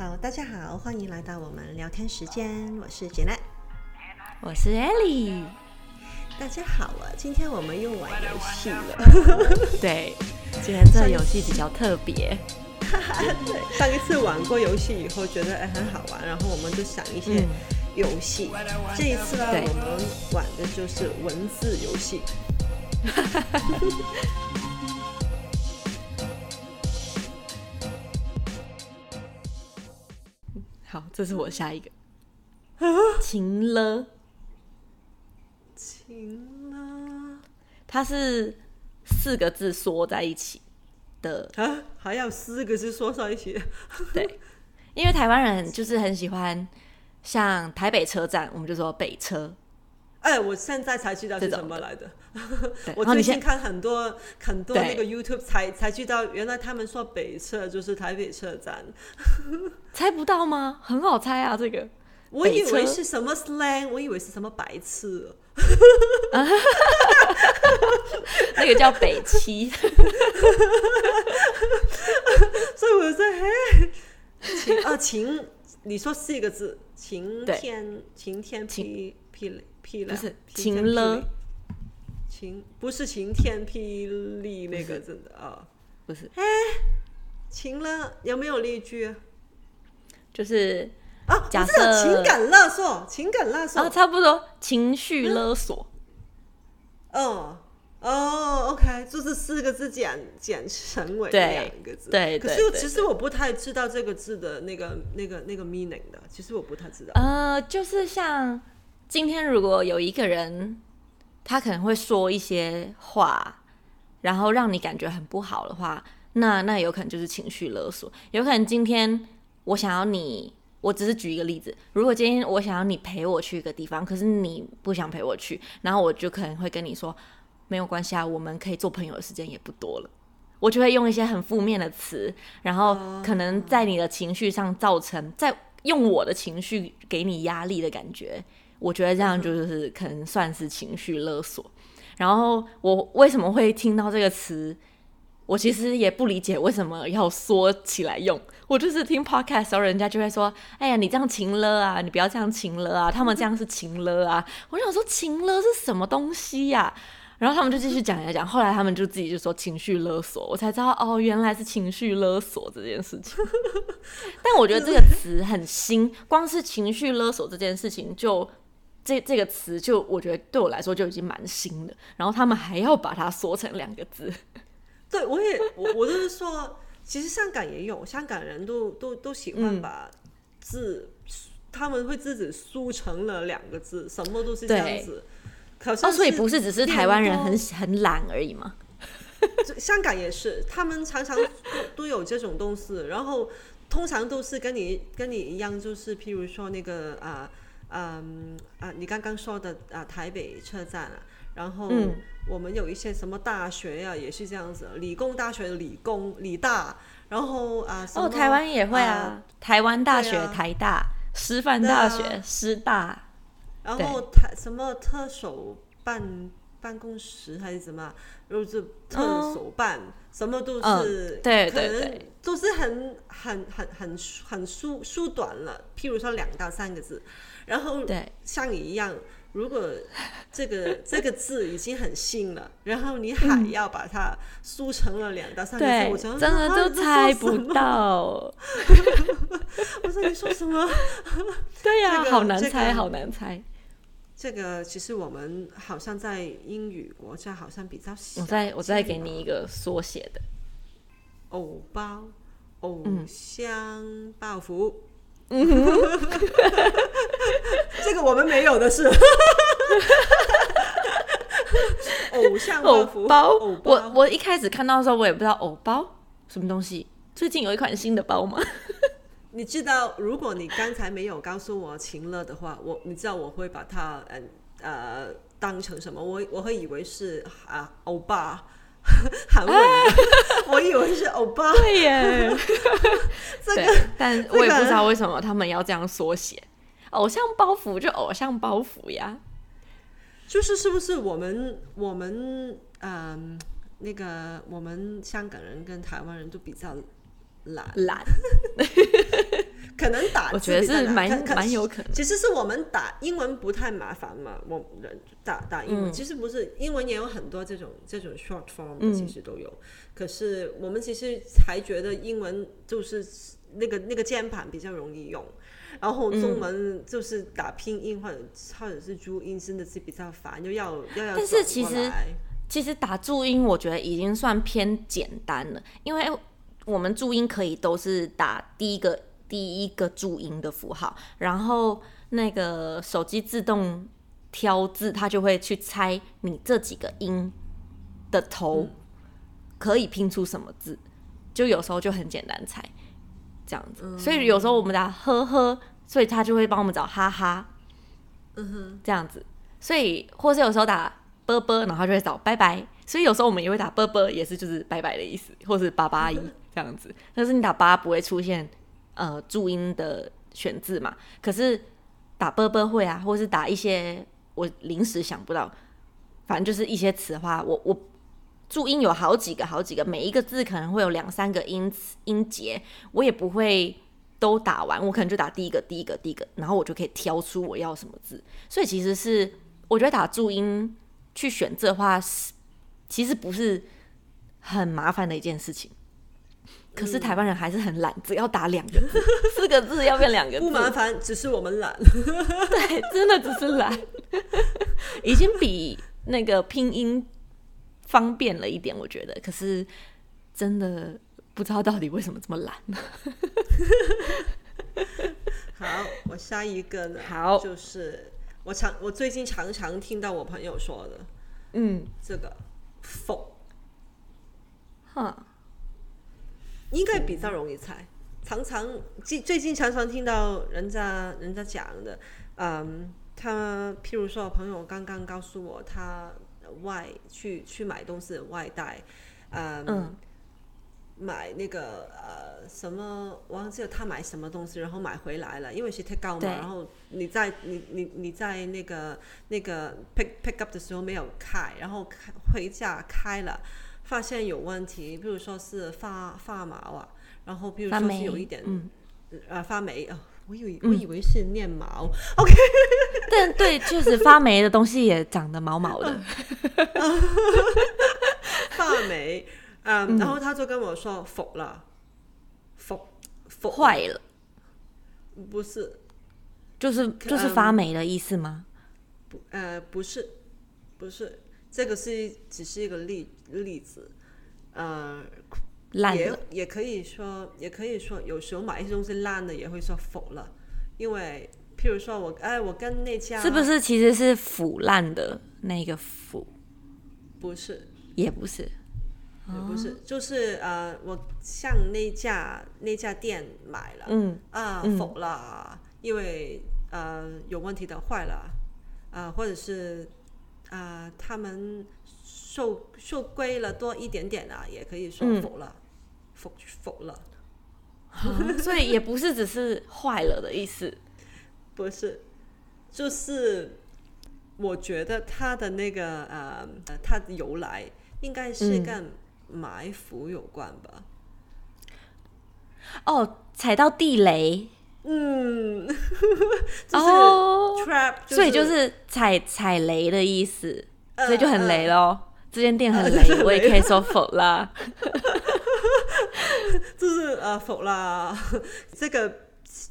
好，大家好，欢迎来到我们聊天时间，我是 Janet，我是 Ellie，大家好啊，今天我们又玩游戏了，对，今天这个游戏比较特别，对，上一次玩过游戏以后觉得哎很好玩，然后我们就想一些游戏，嗯、这一次呢我们玩的就是文字游戏。这是我下一个。情了，情了，它是四个字缩在一起的啊，还要四个字缩在一起？对，因为台湾人就是很喜欢，像台北车站，我们就说北车。哎，我现在才知道是什么来的。我最近看很多很多那个 YouTube 才才知道，原来他们说北侧就是台北车站。猜不到吗？很好猜啊，这个。我以为是什么 slang，我以为是什么白痴。那个叫北七。所以我说，嘿，晴啊晴，你说四个字，晴天晴天霹霹霹不是晴了。晴不是晴天霹雳那个真的啊，不是。哎，晴了有没有例句？就是啊，假设情感勒索，情感勒索啊，差不多情绪勒索。哦哦，OK，就是四个字简简成为两个字。对，可是其实我不太知道这个字的那个那个那个 meaning 的，其实我不太知道。呃，就是像今天如果有一个人。他可能会说一些话，然后让你感觉很不好的话，那那有可能就是情绪勒索。有可能今天我想要你，我只是举一个例子，如果今天我想要你陪我去一个地方，可是你不想陪我去，然后我就可能会跟你说，没有关系啊，我们可以做朋友的时间也不多了。我就会用一些很负面的词，然后可能在你的情绪上造成，在用我的情绪给你压力的感觉。我觉得这样就是可能算是情绪勒索。然后我为什么会听到这个词？我其实也不理解为什么要说起来用。我就是听 podcast 的时候，人家就会说：“哎呀，你这样情勒啊，你不要这样情勒啊。”他们这样是情勒啊。我想说情勒是什么东西呀？然后他们就继续讲一讲。后来他们就自己就说情绪勒索，我才知道哦，原来是情绪勒索这件事情。但我觉得这个词很新，光是情绪勒索这件事情就。这这个词就我觉得对我来说就已经蛮新的，然后他们还要把它缩成两个字，对我也我我就是说，其实香港也有，香港人都都都喜欢把字，嗯、他们会自己缩成了两个字，什么都是这样子。可是、哦、所以不是只是台湾人很很懒而已吗？香港也是，他们常常都 都有这种东西，然后通常都是跟你跟你一样，就是譬如说那个啊。嗯啊，你刚刚说的啊，台北车站啊，然后我们有一些什么大学呀、啊，也是这样子，理工大学理工理大，然后啊，哦，台湾也会啊，啊台湾大学、啊、台大、师范大学、啊、师大，然后台什么特首办办公室还是什么，又是特所办，哦、什么都是，嗯、对对对，都是很很很很很缩缩短了，譬如说两到三个字。然后，像你一样，如果这个 这个字已经很新了，然后你还要把它缩成了两到三个字，我真的都猜不到。我说你说什么？对呀，好难猜，好难猜。这个其实我们好像在英语国家好像比较少。我再我再给你一个缩写的，偶包，偶像包袱。嗯哼，这个我们没有的是 偶像包袱包。我我一开始看到的时候，我也不知道偶包什么东西。最近有一款新的包吗？你知道，如果你刚才没有告诉我情乐的话，我你知道我会把它嗯呃当成什么？我我会以为是啊欧巴。韩文，我以为是欧巴。对耶，这个，但我也不知道为什么他们要这样缩写。偶像包袱就偶像包袱呀，就是是不是我们我们嗯那个我们香港人跟台湾人都比较懒懒，可能打字，我觉得是蛮蛮有可能。其实是我们打英文不太麻烦嘛，我们打打英文、嗯、其实不是，英文也有很多这种这种 short form 的，其实都有、嗯。可是我们其实还觉得英文就是那个那个键盘比较容易用，然后中文就是打拼音或者或者是注音真的是比较烦，又要又要。但是其实其实打注音我觉得已经算偏简单了，因为我们注音可以都是打第一个。第一个注音的符号，然后那个手机自动挑字，它就会去猜你这几个音的头可以拼出什么字，就有时候就很简单猜这样子。所以有时候我们打呵呵，所以他就会帮我们找哈哈，嗯哼，这样子。所以或是有时候打啵啵，然后就会找拜拜。所以有时候我们也会打啵啵，也是就是拜拜的意思，或是八八一这样子。但是你打八不会出现。呃，注音的选字嘛，可是打啵啵会啊，或是打一些我临时想不到，反正就是一些词的话，我我注音有好几个好几个，每一个字可能会有两三个音音节，我也不会都打完，我可能就打第一个第一个第一个，然后我就可以挑出我要什么字。所以其实是我觉得打注音去选字的话，是其实不是很麻烦的一件事情。可是台湾人还是很懒，只要打两个字，四个字要变两个字，不麻烦，只是我们懒。对，真的只是懒，已经比那个拼音方便了一点，我觉得。可是真的不知道到底为什么这么懒。好，我下一个呢？好，就是我常我最近常常听到我朋友说的，嗯，这个否，哈。应该比较容易猜，常常最最近常常听到人家人家讲的，嗯，他譬如说，我朋友刚刚告诉我，他外去去买东西外带，嗯，嗯买那个呃什么忘记了他买什么东西，然后买回来了，因为是 take out 嘛，然后你在你你你在那个那个 pick pick up 的时候没有开，然后开回家开了。发现有问题，比如说是发发毛啊，然后比如说是有一点，嗯，呃，发霉啊，我以为我以为是念毛，嗯，OK，但对，确实发霉的东西也长得毛毛的，发霉，嗯，然后他就跟我说服了，腐腐坏了，不是，就是就是发霉的意思吗？不，呃，不是，不是。这个是只是一个例例子，呃，烂也也可以说，也可以说，有时候买一些东西烂了，也会说腐了，因为譬如说我哎，我跟那家是不是其实是腐烂的那个腐？不是，也不是，也不是，就是呃，我向那家那家店买了，嗯啊，腐了，嗯，因为呃有问题的坏了，啊，呃，或者是。啊、呃，他们受受贵了多一点点啊，也可以说否了，腐、嗯、腐了，所以也不是只是坏了的意思，不是，就是我觉得他的那个呃，它的由来应该是跟埋伏有关吧？嗯、哦，踩到地雷。嗯，哦、就是 trap，所以就是踩踩雷的意思，呃、所以就很雷咯。呃、这间店很雷，呃、我也可以说否啦。就是呃否啦，这个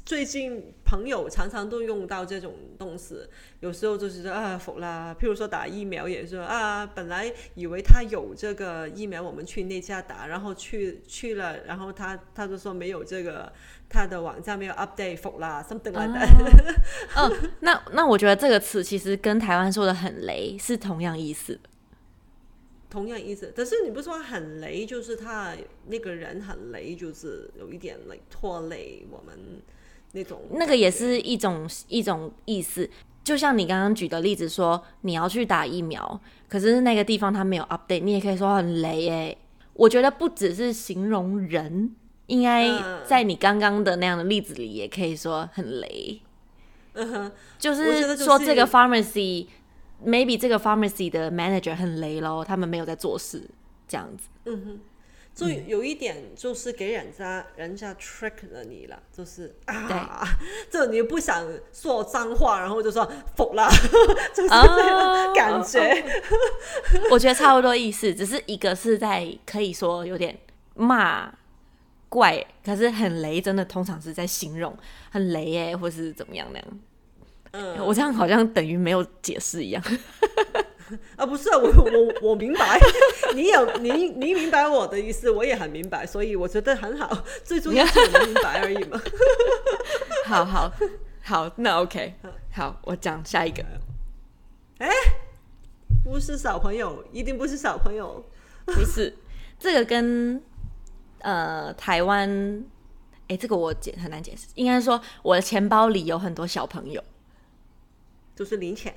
最近朋友常常都用到这种动词，有时候就是说啊否啦。譬如说打疫苗也是啊，本来以为他有这个疫苗，我们去那家打，然后去去了，然后他他就说没有这个。他的网站没有 update 服啦，something like that。嗯，那那我觉得这个词其实跟台湾说的很雷 是同样意思。同样意思，可是你不说很雷，就是他那个人很雷，就是有一点累拖累我们那种。那个也是一种一种意思，就像你刚刚举的例子说，你要去打疫苗，可是那个地方他没有 update，你也可以说很雷哎。我觉得不只是形容人。应该在你刚刚的那样的例子里，也可以说很雷。嗯哼，就是说这个 pharmacy，maybe 这个 pharmacy 的 manager 很雷咯，他们没有在做事，这样子。嗯哼，所以有一点就是给人家人家 trick 了你了，就是啊，就 你不想说脏话，然后就说服了，就是这种感觉。Oh, 我觉得差不多意思，只是一个是在可以说有点骂怪，可是很雷，真的通常是在形容很雷耶，或是怎么样那样。嗯，我这样好像等于没有解释一样。啊，不是啊，我我我明白，你有你你明白我的意思，我也很明白，所以我觉得很好，最重要是我明白而已嘛。好好好，那 OK，好，我讲下一个。哎、欸，不是小朋友，一定不是小朋友，不是。这个跟呃台湾，哎、欸，这个我解很难解释，应该说我的钱包里有很多小朋友，就是零钱，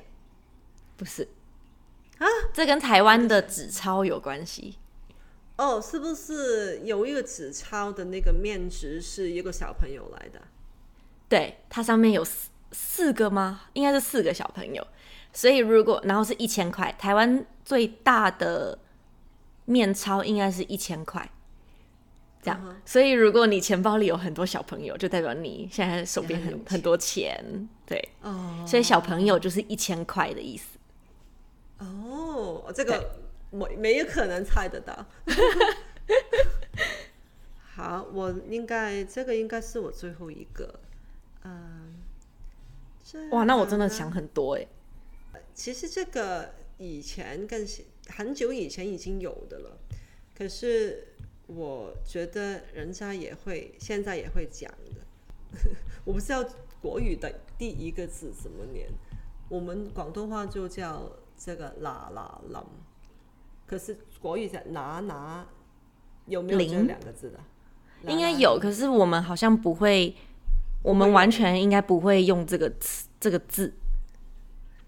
不是。啊，这跟台湾的纸钞有关系哦？是不是有一个纸钞的那个面值是一个小朋友来的？对，它上面有四四个吗？应该是四个小朋友。所以如果然后是一千块，台湾最大的面钞应该是一千块，这样。Uh. 所以如果你钱包里有很多小朋友，就代表你现在手边很很，很多钱。对，oh. 所以小朋友就是一千块的意思。哦，这个没对没有可能猜得到。好，我应该这个应该是我最后一个。嗯，哇，那我真的想很多哎。其实这个以前更很久以前已经有的了，可是我觉得人家也会现在也会讲的。我不知道国语的第一个字怎么念，我们广东话就叫。这个嗱嗱临，可是国语讲拿拿，有没有这两个字的？应该有，可是我们好像不会，我们完全应该不会用这个词这个字。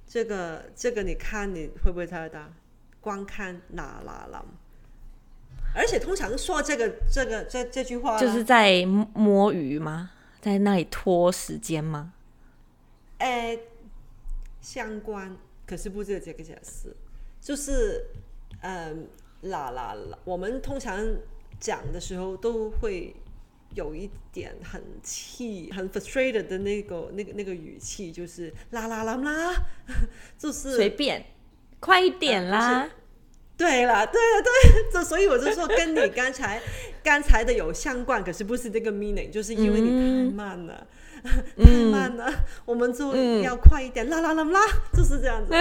这个这个，你看你会不会猜得到？光看嗱嗱临，而且通常说这个这个这这句话，就是在摸鱼吗？在那里拖时间吗？哎，相关。可是不是这个解释，就是，嗯，啦啦啦，我们通常讲的时候都会有一点很气、很 frustrated 的那个、那个、那个语气，就是啦啦啦啦，就是随便，快一点啦，嗯、对了，对了，对，这所以我就说跟你刚才刚才的有相关，可是不是这个 meaning，就是因为你太慢了。嗯 太慢了，嗯、我们就要快一点，啦啦啦啦，就是这样子。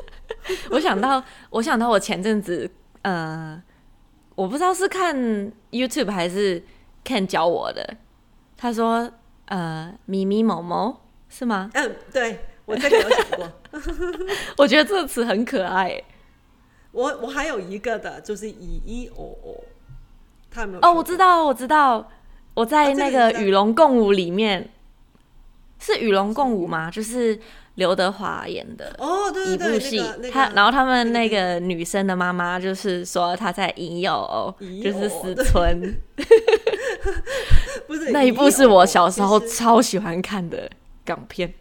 我想到，我想到，我前阵子，呃，我不知道是看 YouTube 还是 Ken 教我的。他说，呃，咪咪某某是吗？嗯，对，我这个有想过。我觉得这个词很可爱。我我还有一个的，就是以一哦哦，他有没有？哦，我知道，我知道，我在那个与龙共舞里面。是与龙共舞吗？就是刘德华演的哦，对对对，一部戏。他然后他们那个女生的妈妈就是说她在引诱，就是思春。不是那一部是我小时候超喜欢看的港片。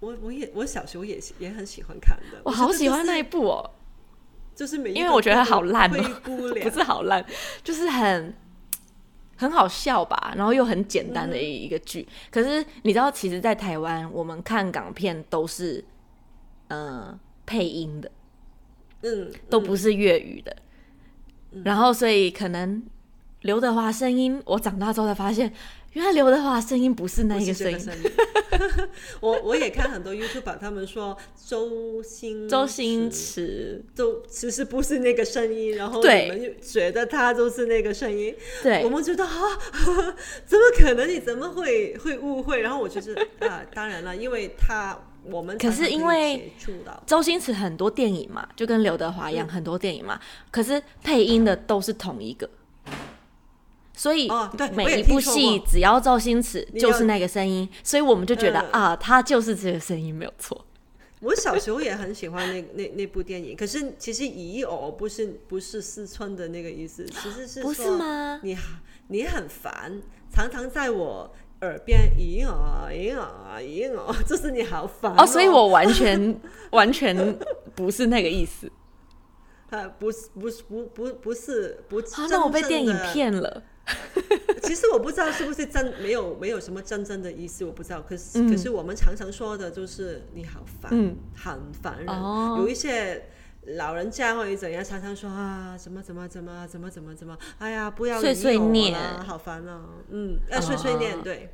我我也我小时候也也很喜欢看的，我好喜欢那一部哦。就是因为我觉得好烂哦，不是好烂，就是很。很好笑吧，然后又很简单的一一个剧。嗯、可是你知道，其实，在台湾，我们看港片都是，呃，配音的，嗯，都不是粤语的。嗯、然后，所以可能刘德华声音，我长大之后才发现。原来刘德华声音不是那个声音，声音。我我也看很多 YouTuber，他们说周星周星驰，都其实不是那个声音，然后你们就觉得他就是那个声音，对，我们觉得啊，怎么可能？你怎么会会误会？然后我就是 啊，当然了，因为他我们可是因为周星驰很多电影嘛，就跟刘德华一样，嗯、很多电影嘛，可是配音的都是同一个。所以每一部戏只要周星驰就是那个声音，所以我们就觉得啊，他就是这个声音没有错。我小时候也很喜欢那那那部电影，可是其实“咦哦”不是不是四川的那个意思，其实是不是吗？你你很烦，常常在我耳边“咦哦咦哦咦哦”，就是你好烦哦。所以我完全完全不是那个意思。呃，不是不是不不不是不是。啊，那我被电影骗了。其实我不知道是不是真没有没有什么真正的意思，我不知道。可是、嗯、可是我们常常说的就是你好烦，嗯、很烦人。哦、有一些老人家或者怎样，常常说啊，怎么怎么怎么怎么怎么怎么，哎呀，不要碎碎念，好烦啊。嗯，要碎碎念，对。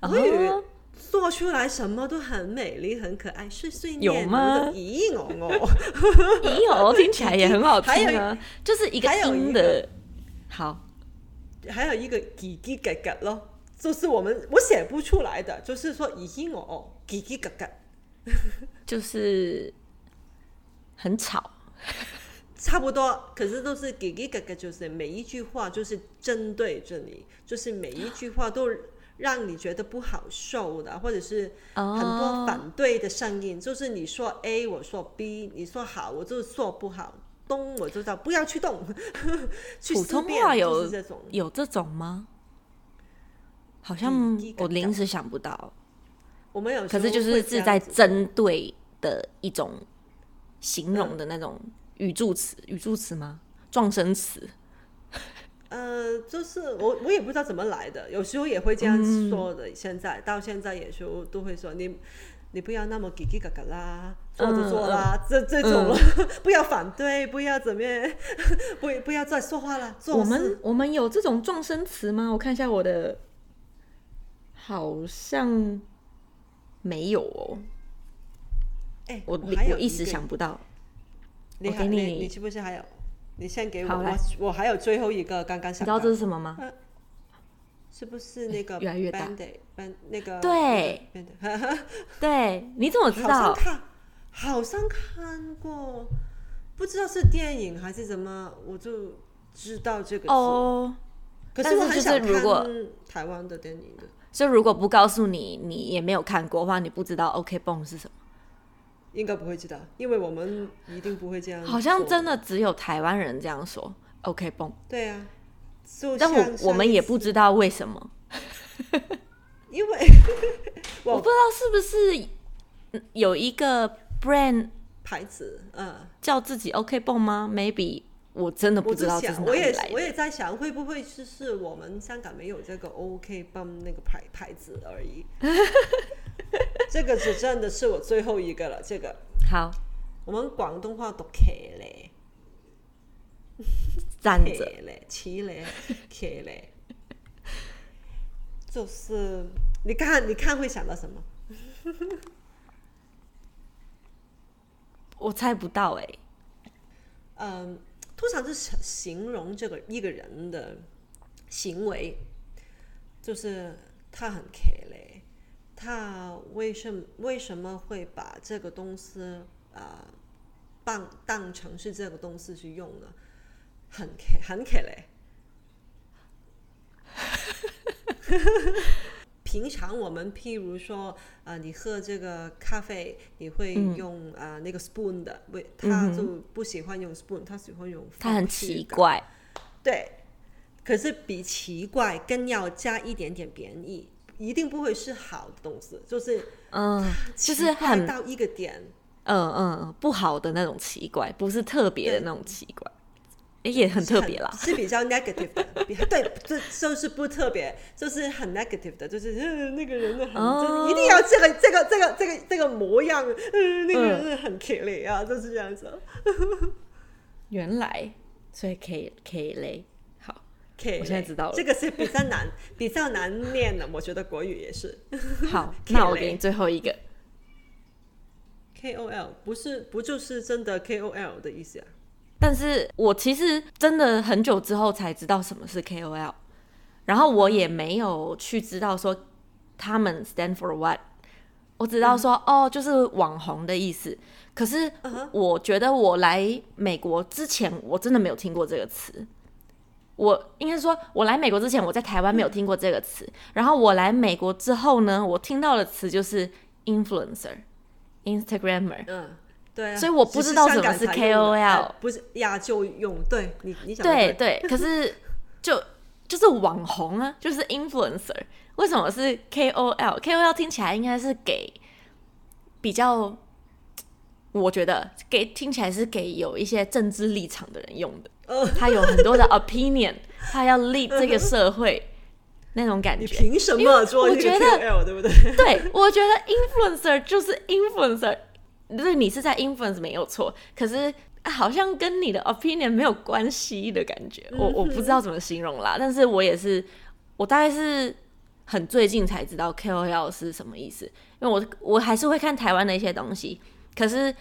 国语说出来什么都很美丽，很可爱，碎碎念有吗？咦哦哦，咦哦，听起来也很好听啊，就是一个音的，好。还有一个叽叽嘎嘎咯，就是我们我写不出来的，就是说已经哦叽叽嘎嘎，就是很吵，差不多。可是都是叽叽嘎嘎，就是每一句话就是针对着你，就是每一句话都让你觉得不好受的，或者是很多反对的声音，就是你说 A，我说 B，你说好，我就说不好。动我就知道不要去动。普通话有这种有这种吗？好像我临时想不到。我们有，可是就是是在针对的一种形容的那种语助词，语助词吗？状声词？呃，就是我我也不知道怎么来的，有时候也会这样说的。嗯、现在到现在有时候都会说你。你不要那么叽叽嘎嘎啦，做就做啦，嗯、这这种了，嗯、不要反对，不要怎么样，不不要再说话了。我们我们有这种撞声词吗？我看一下我的，好像没有哦。哎，我我，我一时想不到。你还你你是不是还有？你先给我，我我还有最后一个刚刚想到。你知道这是什么吗？啊是不是那个越来越大？那个对，对，你怎么知道？好像看，好像看过，不知道是电影还是什么，我就知道这个。哦，可是我很想看台湾的电影的。所以如果不告诉你，你也没有看过的话，你不知道 OK 蹦是什么？应该不会知道，因为我们一定不会这样。好像真的只有台湾人这样说 OK 蹦。对啊。但我我们也不知道为什么，因为 我不知道是不是有一个 brand 牌子，嗯，叫自己 OK 绷吗？Maybe 我真的不知道这是哪里来的。我也我也在想，会不会是是我们香港没有这个 OK 绷那个牌牌子而已？这个是真的是我最后一个了。这个好，我们广东话读 K 呢。站着嘞，骑嘞，骑嘞，就是你看，你看会想到什么？我猜不到哎。嗯，通常是形容这个一个人的行为，就是他很骑嘞，他为什么为什么会把这个东西啊当当成是这个东西去用呢？很很可嘞，平常我们譬如说，呃，你喝这个咖啡，你会用呃、那个 spoon 的，为他就不喜欢用 spoon，他喜欢用。他很奇怪。对，可是比奇怪更要加一点点贬义，一定不会是好的东西，就是嗯，就是很到一个点，嗯嗯，不好的那种奇怪，不是特别的那种奇怪。也很特别啦，是比较 negative 的，比对，就就是不特别，就是很 negative 的，就是嗯，那个人很，就是一定要这个这个这个这个这个模样，嗯，那个人很可怜啊，就是这样子。原来，所以可以可以嘞，好，我现在知道了，这个是比较难比较难念的，我觉得国语也是。好，那我给你最后一个，KOL 不是不就是真的 KOL 的意思啊？但是我其实真的很久之后才知道什么是 KOL，然后我也没有去知道说他们 stand for what，我知道说、嗯、哦就是网红的意思。可是我觉得我来美国之前我真的没有听过这个词，我应该说我来美国之前我在台湾没有听过这个词，嗯、然后我来美国之后呢，我听到的词就是 influencer，Instagrammer。嗯对、啊，所以我不知道什么是 KOL，不是亚洲用。对你，你想对对，可是 就就是网红啊，就是 influencer。为什么是 KOL？KOL 听起来应该是给比较我觉得给听起来是给有一些政治立场的人用的。他有很多的 opinion，他要 lead 这个社会那种感觉。你凭什么做一个 KOL，对不对？对，我觉得 influencer 就是 influencer，就是你是在 influence 没有错，可是好像跟你的 opinion 没有关系的感觉。我我不知道怎么形容啦，但是我也是，我大概是很最近才知道 KOL 是什么意思，因为我我还是会看台湾的一些东西，可是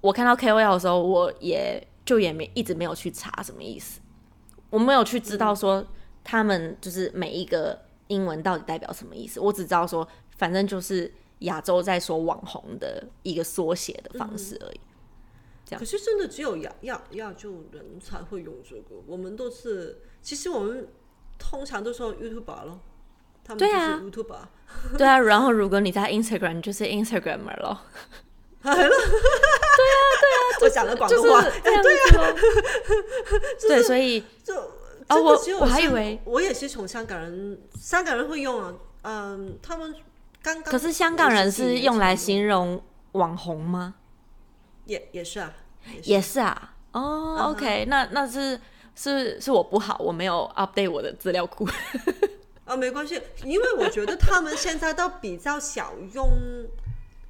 我看到 KOL 的时候，我也。就也没一直没有去查什么意思，我没有去知道说他们就是每一个英文到底代表什么意思，我只知道说反正就是亚洲在说网红的一个缩写的方式而已。这样。可是真的只有亚亚亚洲人才会用这个，我们都是其实我们通常都说 YouTuber 咯，他们就是 YouTuber。对啊，对啊，然后如果你在 Instagram 就是 Instagramer 咯。对啊，对啊，我讲的广东话，对啊，对，所以就啊，我我还以为我也是从香港人，香港人会用啊，嗯，他们刚刚可是香港人是用来形容网红吗？也也是啊，也是啊，哦，OK，那那是是是我不好，我没有 update 我的资料库，啊，没关系，因为我觉得他们现在都比较少用。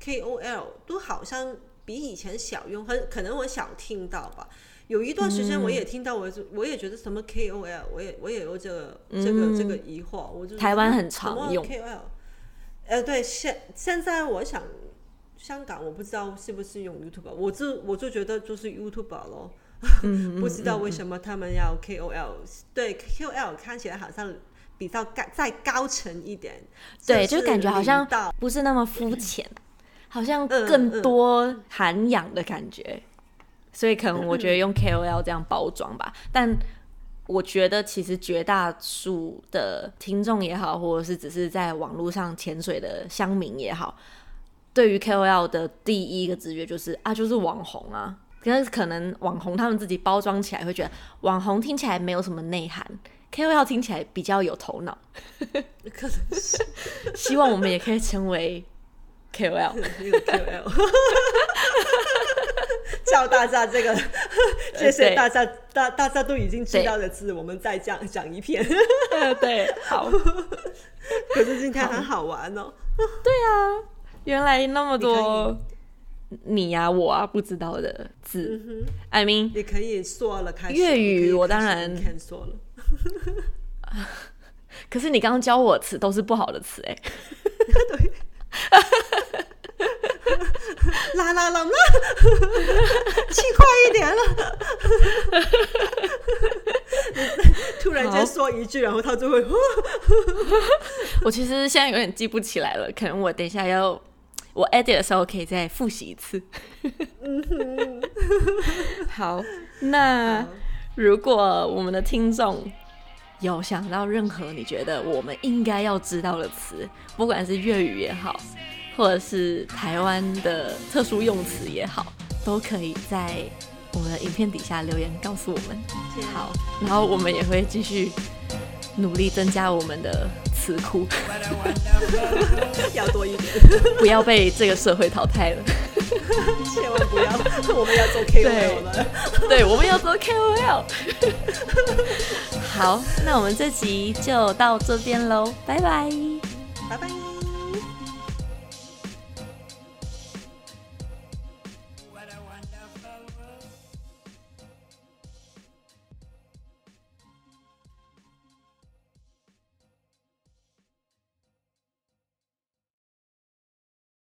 KOL 都好像比以前少用，很可能我少听到吧。有一段时间我也听到，我我也觉得什么 KOL，我也我也有这个、嗯、这个这个疑惑。我就台湾很常用 KOL，呃，对，现现在我想香港我不知道是不是用 YouTube，我就我就觉得就是 YouTube 咯。嗯、不知道为什么他们要 KOL，对 KOL 看起来好像比较高再高层一点，对，就感觉好像不是那么肤浅。好像更多涵养的感觉，所以可能我觉得用 KOL 这样包装吧。但我觉得其实绝大数的听众也好，或者是只是在网络上潜水的乡民也好，对于 KOL 的第一个直觉就是啊，就是网红啊。可是可能网红他们自己包装起来会觉得网红听起来没有什么内涵，KOL 听起来比较有头脑。可能是希望我们也可以成为。K O 教大家这个，这些大家大大家都已经知道的字，我们再讲讲一遍。对，好。可是今天很好玩哦。对啊，原来那么多你呀、啊、我啊不知道的字。嗯、I mean，也可以说了，开始粤语我当然说了。可是你刚刚教我词都是不好的词哎。对。啦啦啦啦，气快一点了。突然间说一句，然后他就会。我其实现在有点记不起来了，可能我等一下要我 edit 的时候可以再复习一次。好，那如果我们的听众有想到任何你觉得我们应该要知道的词，不管是粤语也好。或者是台湾的特殊用词也好，都可以在我们的影片底下留言告诉我们。好，然后我们也会继续努力增加我们的词库，要多一点，不要被这个社会淘汰了。千万不要，我们要做 KOL 了。对，我们要做 KOL。好，那我们这集就到这边喽，拜拜，拜拜。